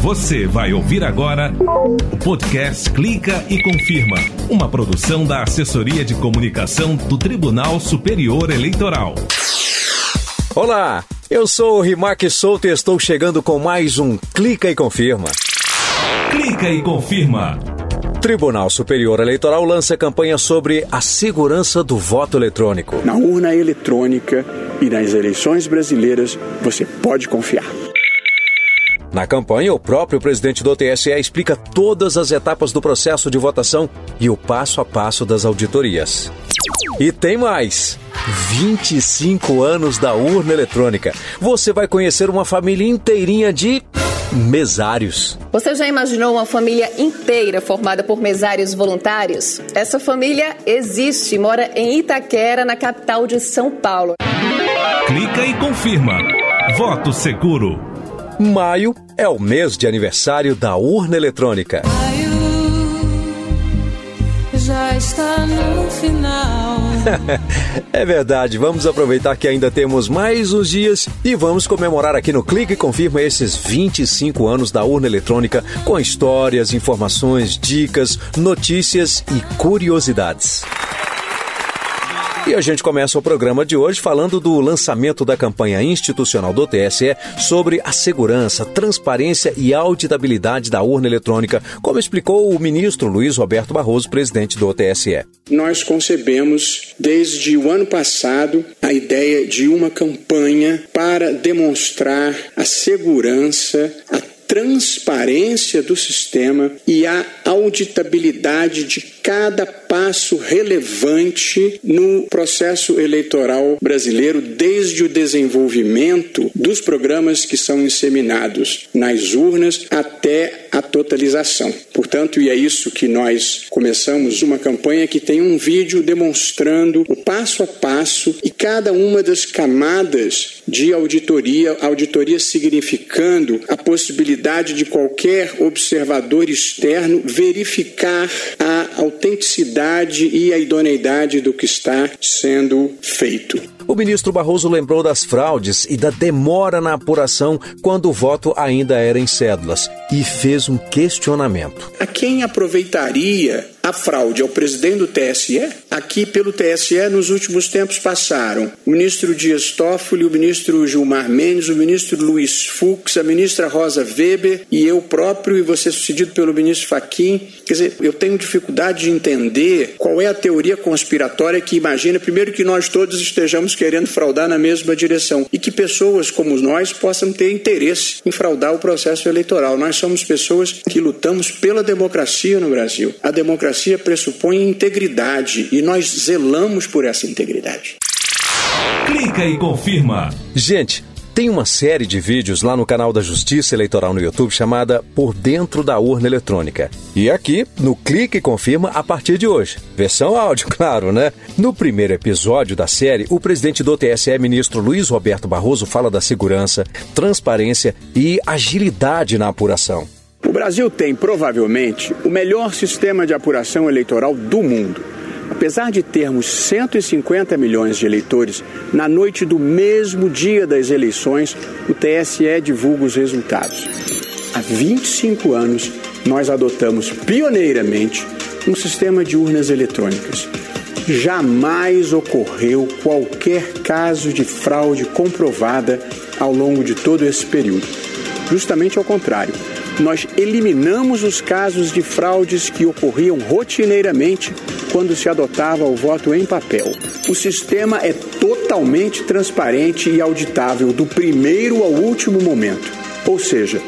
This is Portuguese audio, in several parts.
Você vai ouvir agora o podcast Clica e Confirma, uma produção da Assessoria de Comunicação do Tribunal Superior Eleitoral. Olá, eu sou o Rimac Souto e estou chegando com mais um Clica e Confirma. Clica e Confirma. Tribunal Superior Eleitoral lança campanha sobre a segurança do voto eletrônico. Na urna eletrônica e nas eleições brasileiras, você pode confiar. Na campanha, o próprio presidente do TSE explica todas as etapas do processo de votação e o passo a passo das auditorias. E tem mais! 25 anos da urna eletrônica. Você vai conhecer uma família inteirinha de mesários. Você já imaginou uma família inteira formada por mesários voluntários? Essa família existe e mora em Itaquera, na capital de São Paulo. Clica e confirma. Voto seguro. Maio é o mês de aniversário da urna eletrônica. Maio já está no final. é verdade, vamos aproveitar que ainda temos mais uns dias e vamos comemorar aqui no Clique Confirma esses 25 anos da urna eletrônica com histórias, informações, dicas, notícias e curiosidades. E a gente começa o programa de hoje falando do lançamento da campanha institucional do TSE sobre a segurança, transparência e auditabilidade da urna eletrônica, como explicou o ministro Luiz Roberto Barroso, presidente do TSE. Nós concebemos desde o ano passado a ideia de uma campanha para demonstrar a segurança, a transparência do sistema e a auditabilidade de cada passo relevante no processo eleitoral brasileiro, desde o desenvolvimento dos programas que são inseminados nas urnas até a totalização. Portanto, e é isso que nós começamos uma campanha que tem um vídeo demonstrando o passo a passo e cada uma das camadas de auditoria, auditoria significando a possibilidade de qualquer observador externo verificar a autenticidade e a idoneidade do que está sendo feito. O ministro Barroso lembrou das fraudes e da demora na apuração quando o voto ainda era em cédulas e fez um questionamento. A quem aproveitaria a fraude ao presidente do TSE? Aqui pelo TSE nos últimos tempos passaram o ministro Dias Toffoli, o ministro Gilmar Mendes, o ministro Luiz Fux, a ministra Rosa Weber e eu próprio e você sucedido pelo ministro Faquim. Quer dizer, eu tenho dificuldade de entender qual é a teoria conspiratória que imagina primeiro que nós todos estejamos querendo fraudar na mesma direção e que pessoas como nós possam ter interesse em fraudar o processo eleitoral. Nós somos pessoas que lutamos pela democracia no Brasil. A democracia pressupõe integridade e nós zelamos por essa integridade. Clica e confirma. Gente, tem uma série de vídeos lá no canal da Justiça Eleitoral no YouTube chamada Por Dentro da Urna Eletrônica. E aqui, no Clique e Confirma, a partir de hoje. Versão áudio, claro, né? No primeiro episódio da série, o presidente do TSE, ministro Luiz Roberto Barroso, fala da segurança, transparência e agilidade na apuração. O Brasil tem, provavelmente, o melhor sistema de apuração eleitoral do mundo. Apesar de termos 150 milhões de eleitores, na noite do mesmo dia das eleições, o TSE divulga os resultados. Há 25 anos, nós adotamos pioneiramente um sistema de urnas eletrônicas. Jamais ocorreu qualquer caso de fraude comprovada ao longo de todo esse período. Justamente ao contrário nós eliminamos os casos de fraudes que ocorriam rotineiramente quando se adotava o voto em papel. O sistema é totalmente transparente e auditável do primeiro ao último momento. Ou seja,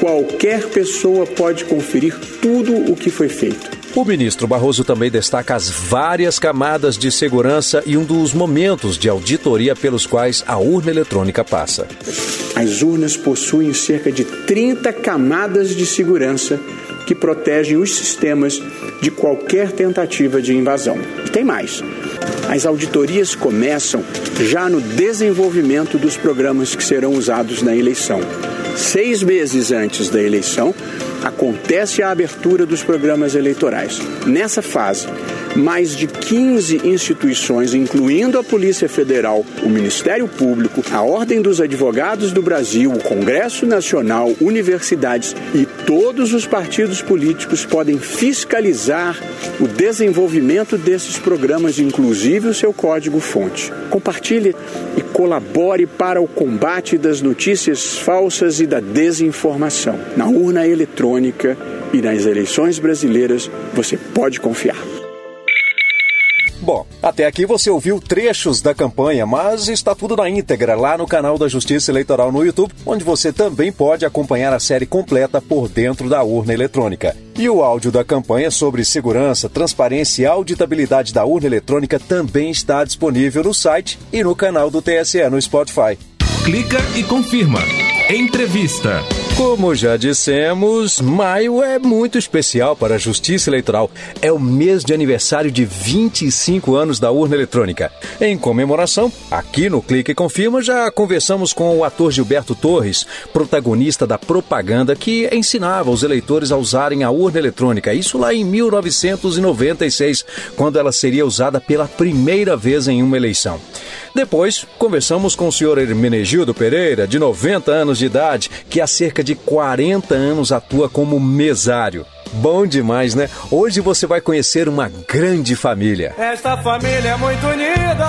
qualquer pessoa pode conferir tudo o que foi feito. O ministro Barroso também destaca as várias camadas de segurança e um dos momentos de auditoria pelos quais a urna eletrônica passa. As urnas possuem cerca de 30 camadas de segurança que protegem os sistemas de qualquer tentativa de invasão. E tem mais. As auditorias começam já no desenvolvimento dos programas que serão usados na eleição. Seis meses antes da eleição, acontece a abertura dos programas eleitorais. Nessa fase, mais de 15 instituições, incluindo a Polícia Federal, o Ministério Público, a Ordem dos Advogados do Brasil, o Congresso Nacional, universidades e todos os partidos políticos podem fiscalizar o desenvolvimento desses programas, inclusive o seu código-fonte. Compartilhe e colabore para o combate das notícias falsas e da desinformação. Na urna eletrônica e nas eleições brasileiras, você pode confiar. Bom, até aqui você ouviu trechos da campanha, mas está tudo na íntegra lá no canal da Justiça Eleitoral no YouTube, onde você também pode acompanhar a série completa por dentro da urna eletrônica. E o áudio da campanha sobre segurança, transparência e auditabilidade da urna eletrônica também está disponível no site e no canal do TSE no Spotify. Clica e confirma. Entrevista. Como já dissemos, maio é muito especial para a Justiça Eleitoral. É o mês de aniversário de 25 anos da urna eletrônica. Em comemoração, aqui no Clique Confirma já conversamos com o ator Gilberto Torres, protagonista da propaganda que ensinava os eleitores a usarem a urna eletrônica. Isso lá em 1996, quando ela seria usada pela primeira vez em uma eleição. Depois, conversamos com o senhor Hermenegildo Pereira, de 90 anos de idade, que há cerca de 40 anos atua como mesário. Bom demais, né? Hoje você vai conhecer uma grande família. Esta família é muito unida.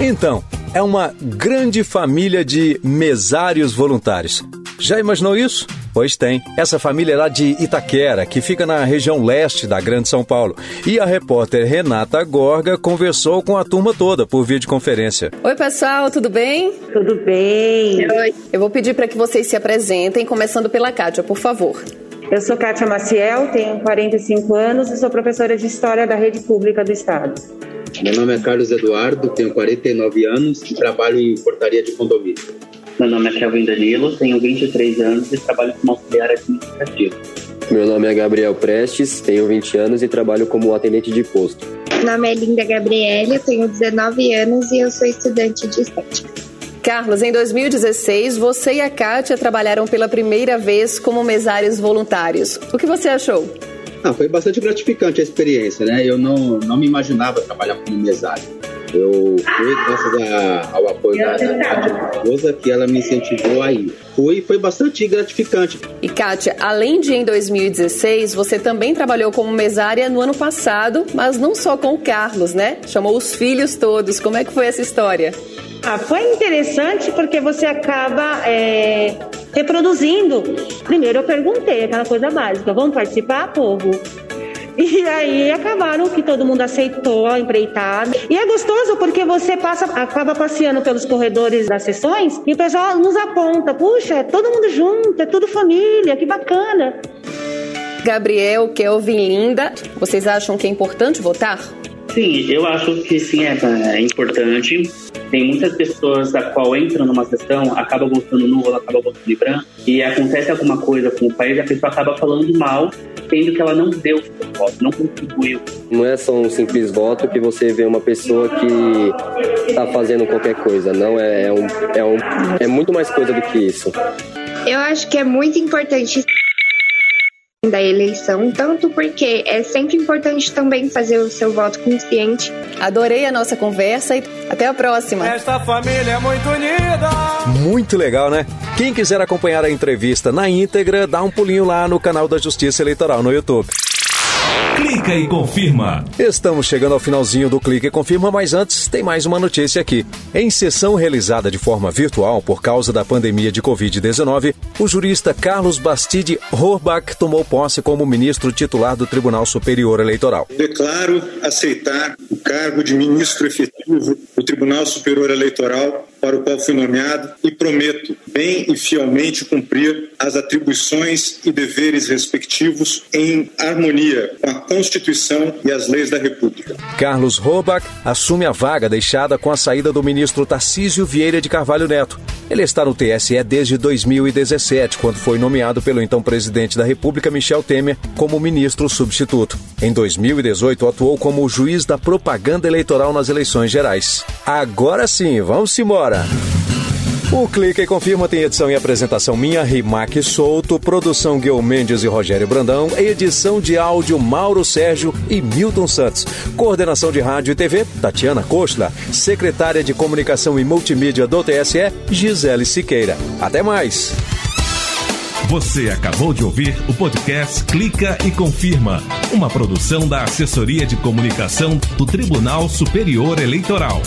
Então, é uma grande família de mesários voluntários. Já imaginou isso? Pois tem. Essa família é lá de Itaquera, que fica na região leste da Grande São Paulo. E a repórter Renata Gorga conversou com a turma toda por videoconferência. Oi, pessoal, tudo bem? Tudo bem. Oi. Eu vou pedir para que vocês se apresentem, começando pela Kátia, por favor. Eu sou Kátia Maciel, tenho 45 anos e sou professora de História da Rede Pública do Estado. Meu nome é Carlos Eduardo, tenho 49 anos e trabalho em portaria de condomínio. Meu nome é Kelvin Danilo, tenho 23 anos e trabalho como auxiliar administrativo. Meu nome é Gabriel Prestes, tenho 20 anos e trabalho como atendente de posto. Meu nome é Linda Gabriele, tenho 19 anos e eu sou estudante de estética. Carlos, em 2016, você e a Kátia trabalharam pela primeira vez como mesários voluntários. O que você achou? Ah, foi bastante gratificante a experiência, né? Eu não, não me imaginava trabalhar como mesário. Eu fui graças a, ao apoio da, da esposa que ela me incentivou a ir. Fui foi bastante gratificante. E Kátia, além de em 2016, você também trabalhou como mesária no ano passado, mas não só com o Carlos, né? Chamou os filhos todos. Como é que foi essa história? Ah, foi interessante porque você acaba é, reproduzindo. Primeiro eu perguntei aquela coisa básica: vamos participar, povo? E aí acabaram que todo mundo aceitou a empreitada. E é gostoso porque você passa, acaba passeando pelos corredores das sessões e o pessoal nos aponta: puxa, é todo mundo junto, é tudo família, que bacana. Gabriel, Kelvin, Linda, vocês acham que é importante votar? Sim, eu acho que sim, é, é importante. Tem muitas pessoas a qual entram numa sessão, acaba votando nulo, acaba votando em branco, e acontece alguma coisa com o país, a pessoa acaba falando mal, sendo que ela não deu o seu voto, não contribuiu. Não é só um simples voto que você vê uma pessoa que está fazendo qualquer coisa, não é, é, um, é, um, é muito mais coisa do que isso. Eu acho que é muito importante da eleição, tanto porque é sempre importante também fazer o seu voto consciente. Adorei a nossa conversa e até a próxima. Esta família é muito unida. Muito legal, né? Quem quiser acompanhar a entrevista na íntegra, dá um pulinho lá no canal da Justiça Eleitoral no YouTube. Clica e confirma. Estamos chegando ao finalzinho do Clique e Confirma, mas antes tem mais uma notícia aqui. Em sessão realizada de forma virtual por causa da pandemia de Covid-19, o jurista Carlos Bastide Horbach tomou posse como ministro titular do Tribunal Superior Eleitoral. Declaro aceitar o cargo de ministro efetivo do Tribunal Superior Eleitoral para o qual fui nomeado e prometo bem e fielmente cumprir as atribuições e deveres respectivos em harmonia com a Constituição e as leis da República. Carlos Robach assume a vaga deixada com a saída do ministro Tarcísio Vieira de Carvalho Neto. Ele está no TSE desde 2017, quando foi nomeado pelo então presidente da República, Michel Temer, como ministro substituto. Em 2018, atuou como juiz da propaganda eleitoral nas eleições gerais. Agora sim, vamos embora! O Clica e Confirma tem edição e apresentação minha, Rimac Souto, produção Guilherme Mendes e Rogério Brandão, edição de áudio Mauro Sérgio e Milton Santos, coordenação de rádio e TV Tatiana Costa, secretária de comunicação e multimídia do TSE Gisele Siqueira. Até mais! Você acabou de ouvir o podcast Clica e Confirma, uma produção da Assessoria de Comunicação do Tribunal Superior Eleitoral.